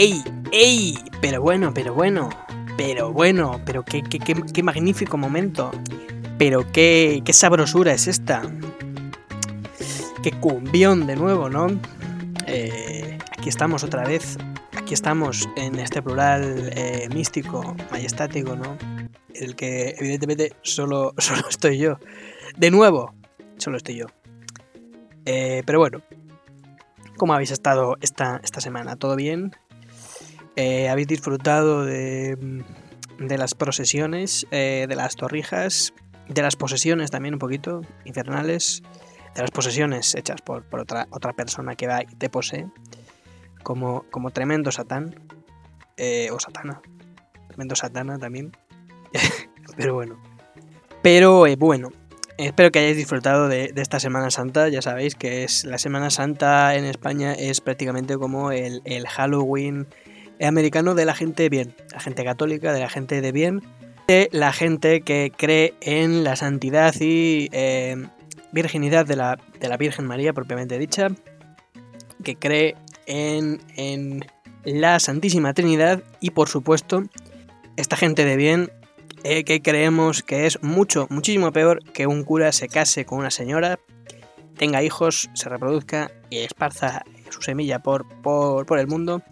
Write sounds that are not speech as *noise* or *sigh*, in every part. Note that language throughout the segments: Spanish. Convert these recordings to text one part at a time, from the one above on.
¡Ey, ey! Pero bueno, pero bueno, pero bueno, pero qué, qué, qué, qué magnífico momento. Pero qué, qué sabrosura es esta. Qué cumbión de nuevo, ¿no? Eh, aquí estamos otra vez. Aquí estamos en este plural eh, místico, majestático, ¿no? El que evidentemente solo, *laughs* solo estoy yo. De nuevo, solo estoy yo. Eh, pero bueno, ¿cómo habéis estado esta, esta semana? ¿Todo bien? Eh, ¿Habéis disfrutado de, de las procesiones, eh, de las torrijas, de las posesiones también un poquito, infernales? De las posesiones hechas por, por otra, otra persona que va y te posee, como, como tremendo satán, eh, o satana, tremendo satana también. *laughs* Pero bueno. Pero eh, bueno, espero que hayáis disfrutado de, de esta Semana Santa. Ya sabéis que es la Semana Santa en España es prácticamente como el, el Halloween americano de la gente bien, la gente católica, de la gente de bien, de la gente que cree en la santidad y eh, virginidad de la, de la Virgen María propiamente dicha, que cree en, en la Santísima Trinidad y por supuesto esta gente de bien eh, que creemos que es mucho, muchísimo peor que un cura se case con una señora, tenga hijos, se reproduzca y esparza su semilla por, por, por el mundo,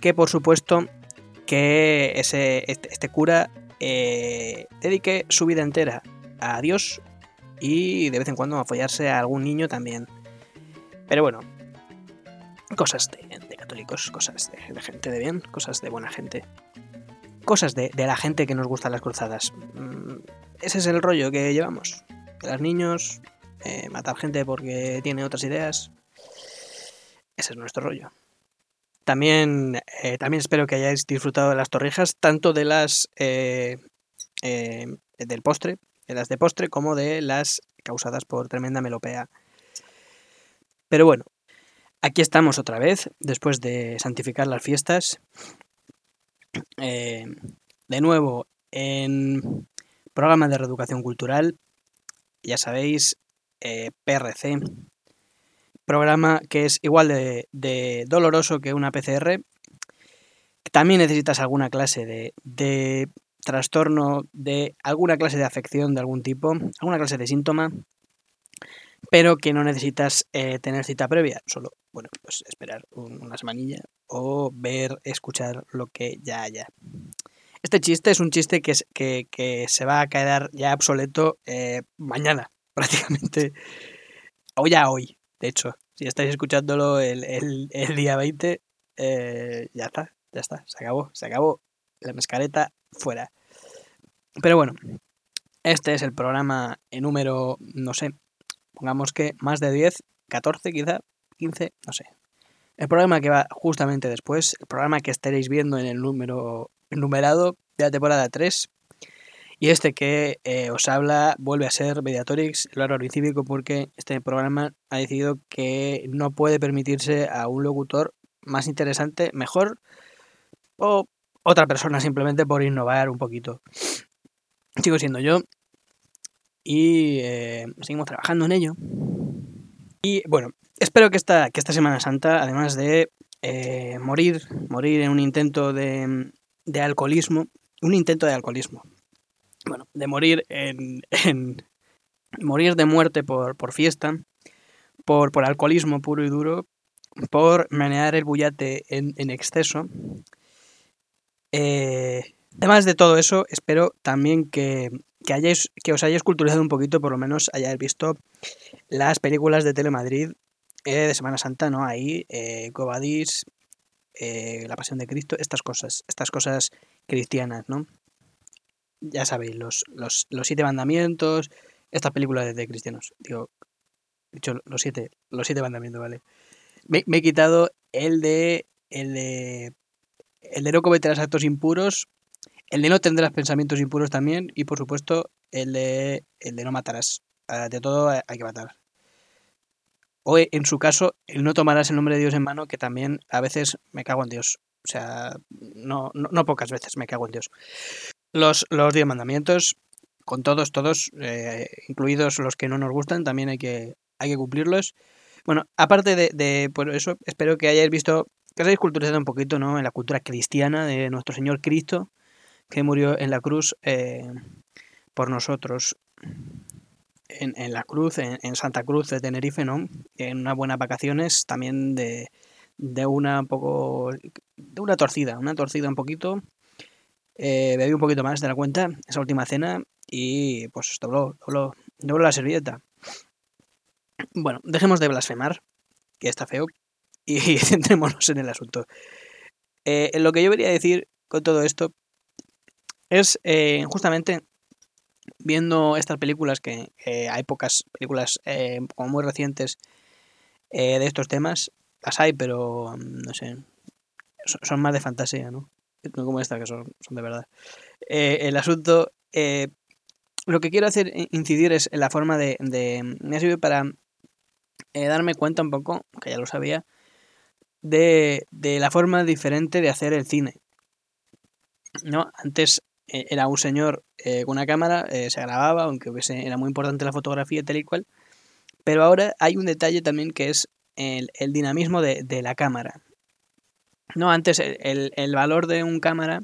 que por supuesto que ese, este, este cura eh, dedique su vida entera a Dios y de vez en cuando a follarse a algún niño también. Pero bueno, cosas de, de católicos, cosas de, de gente de bien, cosas de buena gente cosas de, de, la gente que nos gustan las cruzadas. Mm, ese es el rollo que llevamos. Los niños, eh, matar gente porque tiene otras ideas. Ese es nuestro rollo. También, eh, también espero que hayáis disfrutado de las torrijas, tanto de las eh, del postre, de las de postre, como de las causadas por tremenda melopea. Pero bueno, aquí estamos otra vez, después de santificar las fiestas eh, de nuevo, en programa de reeducación cultural, ya sabéis, eh, PRC, programa que es igual de, doloroso que una PCR. También necesitas alguna clase de, de trastorno, de alguna clase de afección de algún tipo, alguna clase de síntoma, pero que no necesitas eh, tener cita previa, solo, bueno, pues esperar un, una semanilla o ver, escuchar lo que ya haya. Este chiste es un chiste que se va a quedar ya obsoleto eh, mañana, *laughs* prácticamente, o ya hoy, de hecho. Si estáis escuchándolo el, el, día 20, eh, ya está, ya está, se acabó, se acabó. La mascareta fuera. Pero bueno, este es el programa en número, no sé, pongamos que más de 10, 14 quizá, 15, no sé. El programa que va justamente después, el programa que estaréis viendo en el número numerado de la temporada 3. Y este que eh, os habla vuelve a ser Mediatorix, el árbol cívico, porque este programa ha decidido que no puede permitirse a un locutor más interesante, mejor, o otra persona simplemente por innovar un poquito. Sigo siendo yo, y eh, seguimos trabajando en ello. Y bueno, espero que esta, que esta Semana Santa, además de eh, morir, morir en un intento de, de, alcoholismo, un intento de alcoholismo, bueno, de morir en, en morir de muerte por, por fiesta, por, por, alcoholismo puro y duro, por menear el bullate en, exceso. Eh, además de todo eso, espero también que, que, hayáis, que os hayáis culturizado un poquito, por lo menos hayáis visto las películas de Telemadrid eh, de Semana Santa, ¿no? Ahí, eh, eh, La Pasión de Cristo, estas cosas, estas cosas cristianas, ¿no? Ya sabéis, los, los, los siete mandamientos, estas películas de, cristianos. Digo, dicho los siete, los siete mandamientos, ¿vale? Me, he quitado el de. el de. el de no cometerás actos impuros el de no tendrás pensamientos impuros también y por supuesto el de, el de no matarás. De todo hay que matar. O en su caso, el no tomarás el nombre de Dios en mano, que también a veces me cago en Dios. O sea, no, no pocas veces me cago en Dios. Los, los diez mandamientos, con todos, todos, eh, incluidos los que no nos gustan, también hay que, hay que cumplirlos. Bueno, aparte de, de eso, espero que hayáis visto que os hayáis culturizado un poquito, ¿no? En la cultura cristiana de nuestro Señor Cristo, que murió en la cruz eh, por nosotros. En, en la cruz, en, en, Santa Cruz de Tenerife, ¿no? En unas buenas vacaciones, también de, de una poco. de una torcida, una torcida un poquito. Eh, un poquito más de la cuenta, esa última cena, y pues dobló, dobló, dobló la servilleta. Bueno, dejemos de blasfemar, que está feo, y *laughs* centrémonos en el asunto. Eh, lo que yo quería decir con todo esto es eh, justamente viendo estas películas que hay pocas películas eh, como muy recientes eh, de estos temas las hay pero no sé son más de fantasía no no como esta que son, son de verdad Eh, el asunto eh, lo que quiero hacer incidir es en la forma de, me ha servido para eh, darme cuenta un poco que ya lo sabía de, de la forma diferente de hacer el cine no antes era un señor con una cámara, se grababa, aunque hubiese, era muy importante la fotografía tal y cual. Pero ahora hay un detalle también que es el, el dinamismo de, la cámara. No, antes el, el valor de un cámara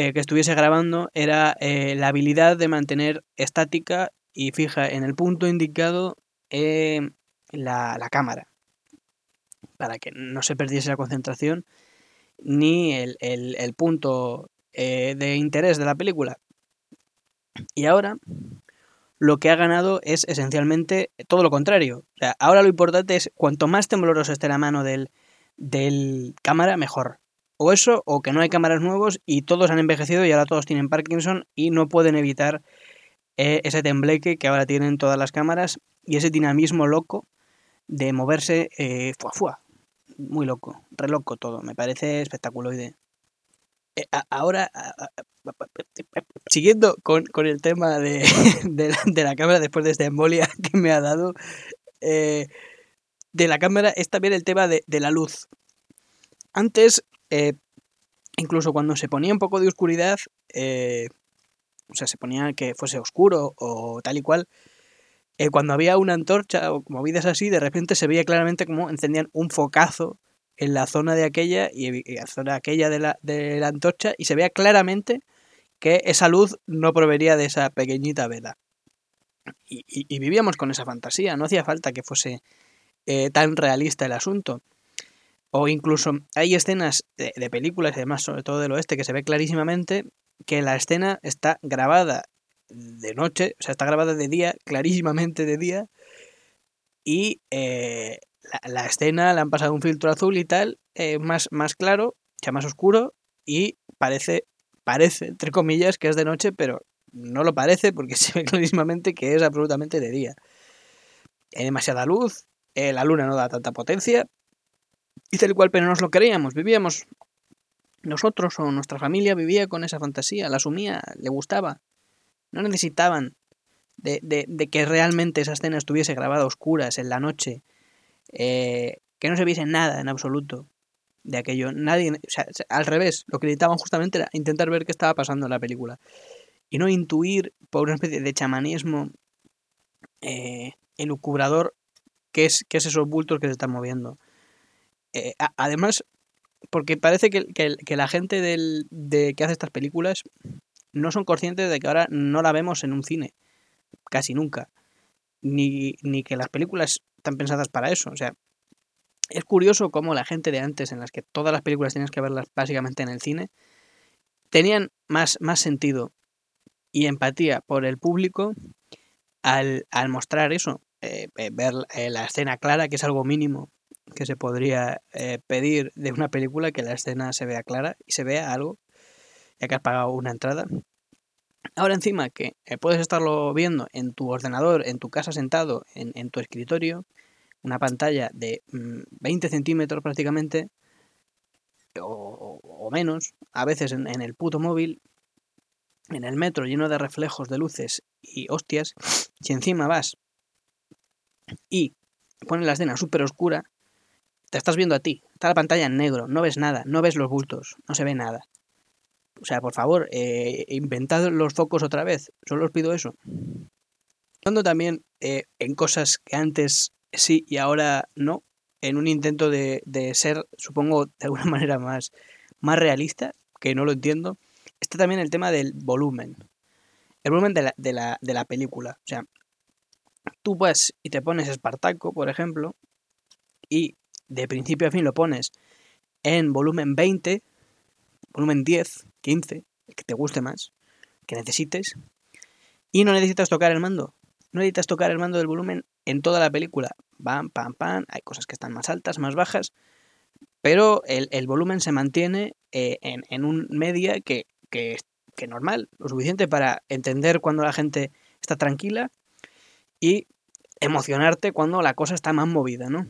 eh, que estuviese grabando era eh, la habilidad de mantener estática y fija en el punto indicado eh, la, la, cámara. Para que no se perdiese la concentración ni el, el, el punto de interés de la película. Y ahora lo que ha ganado es esencialmente todo lo contrario. O sea, ahora lo importante es cuanto más tembloroso esté la mano del, del cámara, mejor. O eso, o que no hay cámaras nuevos y todos han envejecido y ahora todos tienen Parkinson y no pueden evitar eh, ese tembleque que ahora tienen todas las cámaras y ese dinamismo loco de moverse eh, fuá, fuá. Muy loco, re loco todo. Me parece espectaculoide. Eh, ahora, siguiendo con, con el tema de, *laughs* de, la, cámara después de esta embolia que me ha dado, eh, de la cámara es también el tema de, de la luz. Antes, eh, incluso cuando se ponía un poco de oscuridad, eh, o sea, se ponía que fuese oscuro o tal y cual, eh, cuando había una antorcha o movidas así, de repente se veía claramente como encendían un focazo en la zona de aquella y la zona aquella de la, de la antorcha y se veía claramente que esa luz no provenía de esa pequeñita vela. Y, y vivíamos con esa fantasía, no hacía falta que fuese eh, tan realista el asunto. O incluso hay escenas de, películas, y además sobre todo del oeste, que se ve clarísimamente que la escena está grabada de noche, o sea, está grabada de día, clarísimamente de día, y eh, la, la, escena le han pasado un filtro azul y tal, eh, más, más claro, ya más oscuro, y parece, parece, entre comillas, que es de noche, pero no lo parece porque *laughs* se ve clarísimamente que es absolutamente de día. Hay demasiada luz, eh, la luna no da tanta potencia, y tal cual, pero no nos lo creíamos, vivíamos nosotros o nuestra familia vivía con esa fantasía, la asumía, le gustaba. No necesitaban de, de, de que realmente esa escena estuviese grabada a oscuras en la noche, eh, que no se viese nada en absoluto de aquello. Nadie, al revés, lo que necesitaban justamente era intentar ver qué estaba pasando en la película y no intuir por una especie de chamanismo eh, elucubrador qué es, qué es esos bultos que se están moviendo. Eh, además, porque parece que, que, que la gente del, de, que hace estas películas no son conscientes de que ahora no la vemos en un cine, casi nunca, ni, ni que las películas están pensadas para eso. O sea, es curioso cómo la gente de antes, en las que todas las películas tenías que verlas básicamente en el cine, tenían más, más sentido y empatía por el público al, al mostrar eso, eh, ver eh, la escena clara, que es algo mínimo que se podría eh, pedir de una película, que la escena se vea clara y se vea algo, ya que has pagado una entrada. Ahora encima que eh, puedes estarlo viendo en tu ordenador, en tu casa sentado, en, en tu escritorio, una pantalla de mmm, 20 centímetros prácticamente, o, o menos, a veces en, en, el puto móvil, en el metro lleno de reflejos de luces y hostias, si encima vas y pones la escena súper oscura, te estás viendo a ti, está la pantalla en negro, no ves nada, no ves los bultos, no se ve nada. O sea, por favor, eh, inventad los focos otra vez, solo os pido eso. Cuando también eh, en cosas que antes sí y ahora no, en un intento de, de, ser, supongo, de alguna *laughs* manera más, más realista, que no lo entiendo, está también el tema del volumen. El volumen de la, de la, de la película. O sea, tú vas y te pones Espartaco, por ejemplo, y de principio a fin lo pones en volumen 20, volumen 10, 15, el que te guste más, que necesites, y no necesitas tocar el mando. No necesitas tocar el mando del volumen en toda la película. Pam, pam, pam. Hay cosas que están más altas, más bajas. Pero el, volumen se mantiene eh, en, un media que, que, que normal, lo suficiente para entender cuando la gente está tranquila y emocionarte cuando la cosa está más movida, ¿no?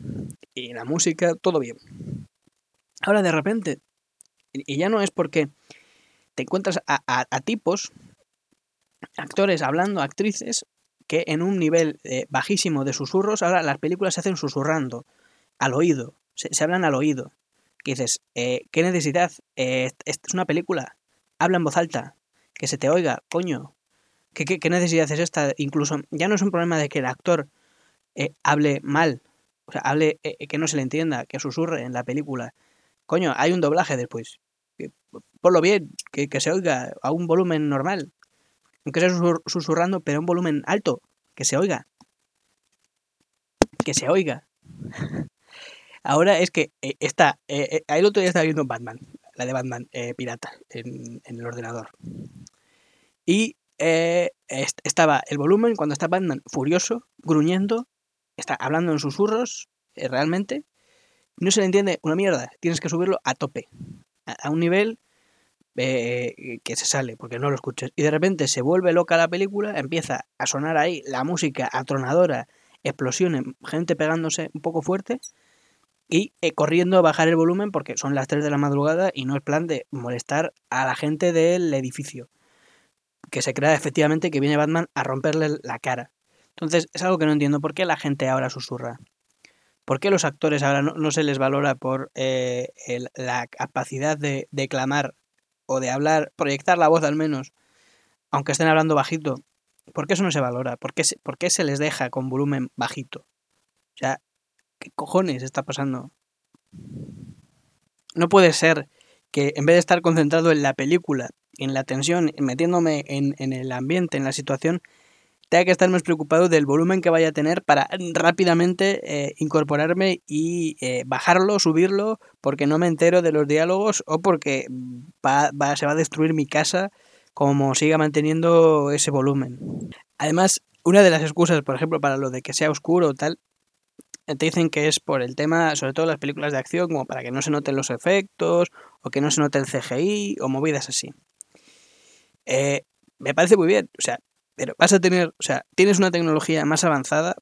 Y la música, todo bien. Ahora de repente, y ya no es porque te encuentras a, tipos, actores hablando, actrices, que en un nivel eh, bajísimo de susurros, ahora las películas se hacen susurrando, al oído, se, hablan al oído. Que dices, eh, ¿qué necesidad? Eh, es una película, habla en voz alta, que se te oiga, coño. ¿Qué, qué, necesidad es esta? Incluso ya no es un problema de que el actor hable mal, o sea, hable que no se le entienda, que susurre en la película. Coño, hay un doblaje después lo bien, que, se oiga a un volumen normal. Aunque sea susurrando, pero a un volumen alto, que se oiga. Que se oiga. *laughs* Ahora es que eh, está. Eh, eh, el otro día estaba viendo Batman, la de Batman pirata, en, el ordenador. Y estaba el volumen cuando está Batman furioso, gruñendo, está hablando en susurros, realmente. No se le entiende una mierda. Tienes que subirlo a tope a un nivel eh, que se sale porque no lo escuches. Y de repente se vuelve loca la película, empieza a sonar ahí la música atronadora, explosiones, gente pegándose un poco fuerte y eh, corriendo a bajar el volumen porque son las 3 de la madrugada y no es plan de molestar a la gente del edificio. Que se crea efectivamente que viene Batman a romperle la cara. Entonces es algo que no entiendo. ¿Por qué la gente ahora susurra? ¿Por qué los actores ahora no, se les valora por eh, la capacidad de, clamar o de hablar, proyectar la voz al menos, aunque estén hablando bajito? ¿Por qué eso no se valora? ¿Por qué, ¿Por qué se les deja con volumen bajito? O sea, ¿qué cojones está pasando? No puede ser que en vez de estar concentrado en la película, en la tensión, metiéndome en, el ambiente, en la situación, tenga que estar más preocupado del volumen que vaya a tener para rápidamente eh, incorporarme y eh, bajarlo, subirlo, porque no me entero de los diálogos o porque va, se va a destruir mi casa como siga manteniendo ese volumen. Además, una de las excusas, por ejemplo, para lo de que sea oscuro o tal, te dicen que es por el tema, sobre todo las películas de acción, como para que no se noten los efectos, o que no se note el CGI, o movidas así. Eh, me parece muy bien, o sea, pero vas a tener, o sea, tienes una tecnología más avanzada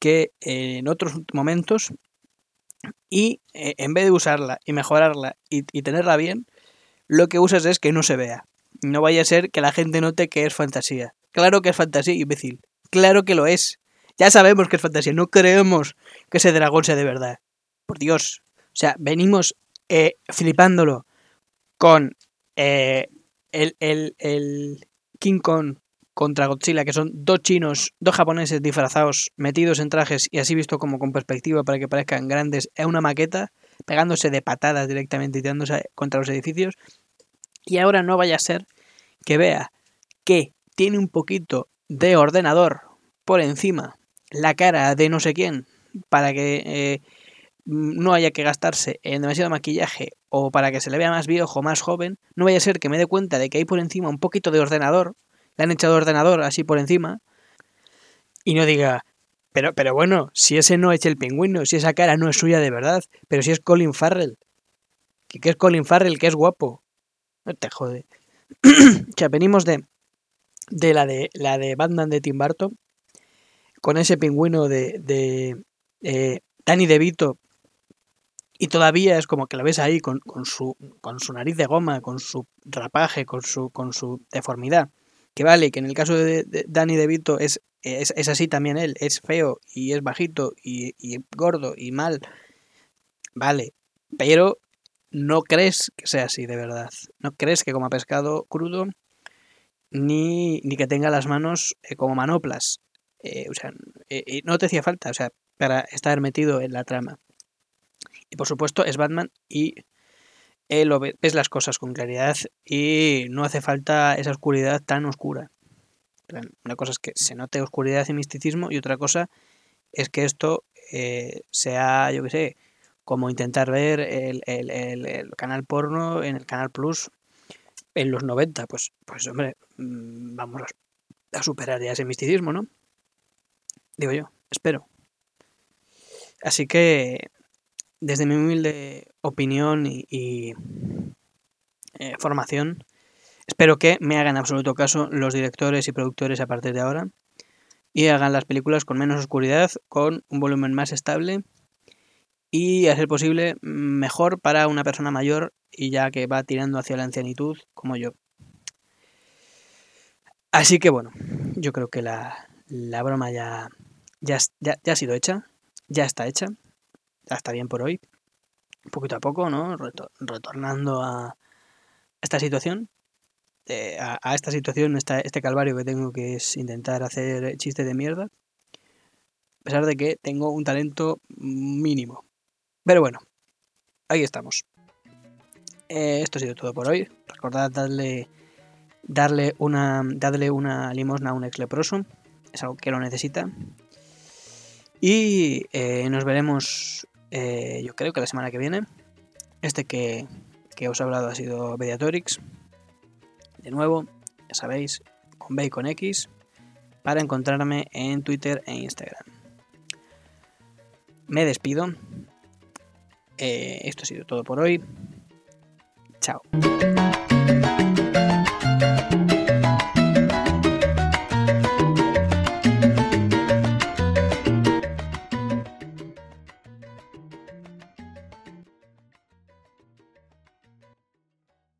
que en otros momentos y eh, en vez de usarla y mejorarla y, tenerla bien, lo que usas es que no se vea. No vaya a ser que la gente note que es fantasía. Claro que es fantasía, imbécil. Claro que lo es. Ya sabemos que es fantasía. No creemos que ese dragón sea de verdad. Por Dios. O sea, venimos eh, flipándolo con eh, el, el, el King Kong contra Godzilla, que son dos chinos, dos japoneses disfrazados, metidos en trajes y así visto como con perspectiva para que parezcan grandes, es una maqueta, pegándose de patadas directamente y tirándose contra los edificios. Y ahora no vaya a ser que vea que tiene un poquito de ordenador por encima la cara de no sé quién para que eh, no haya que gastarse en demasiado maquillaje o para que se le vea más viejo, más joven, no vaya a ser que me dé cuenta de que hay por encima un poquito de ordenador le han echado ordenador así por encima y no diga, pero, pero bueno, si ese no es el pingüino, si esa cara no es suya de verdad, pero si es Colin Farrell, que, es Colin Farrell, que es guapo, no te jode. *clears throat* que venimos de, de la de la de Batman de Tim Burton con ese pingüino de, de eh, Danny DeVito y todavía es como que lo ves ahí con, con, su, con su nariz de goma, con su rapaje, con su, con su deformidad. Que vale, que en el caso de, Danny DeVito es, es, es, así también él, es feo y es bajito y, gordo y mal, vale, pero no crees que sea así de verdad, no crees que coma pescado crudo ni, ni que tenga las manos eh, como manoplas, eh, o sea, eh, no te hacía falta, o sea, para estar metido en la trama. Y por supuesto es Batman y él ves las cosas con claridad y no hace falta esa oscuridad tan oscura. Una cosa es que se note oscuridad y misticismo y otra cosa es que esto eh, sea, yo qué sé, como intentar ver el, el, canal porno en el canal Plus en los 90. Pues, pues hombre, mm, vamos a superar ya ese misticismo, ¿no? Digo yo, espero. Así que, desde mi humilde opinión y, eh, formación, espero que me hagan absoluto caso los directores y productores a partir de ahora y hagan las películas con menos oscuridad, con un volumen más estable y, a ser posible, mejor para una persona mayor y ya que va tirando hacia la ancianitud como yo. Así que bueno, yo creo que la, broma ya, ha sido hecha, ya está hecha, ya está bien por hoy, poquito a poco, ¿no? retornando a esta situación, eh, a, esta situación, este calvario que tengo que es intentar hacer chistes de mierda, a pesar de que tengo un talento mínimo. Pero bueno, ahí estamos. Eh, esto ha sido todo por hoy. Recordad darle, darle, una, darle una limosna a un ex leproso. Es algo que lo necesita. Y eh, nos veremos, eh, yo creo que la semana que viene. Este que, os he hablado ha sido Mediatorix. De nuevo, ya sabéis, con B X, para encontrarme en Twitter e Instagram. Me despido. Eh, esto ha sido todo por hoy. Chao.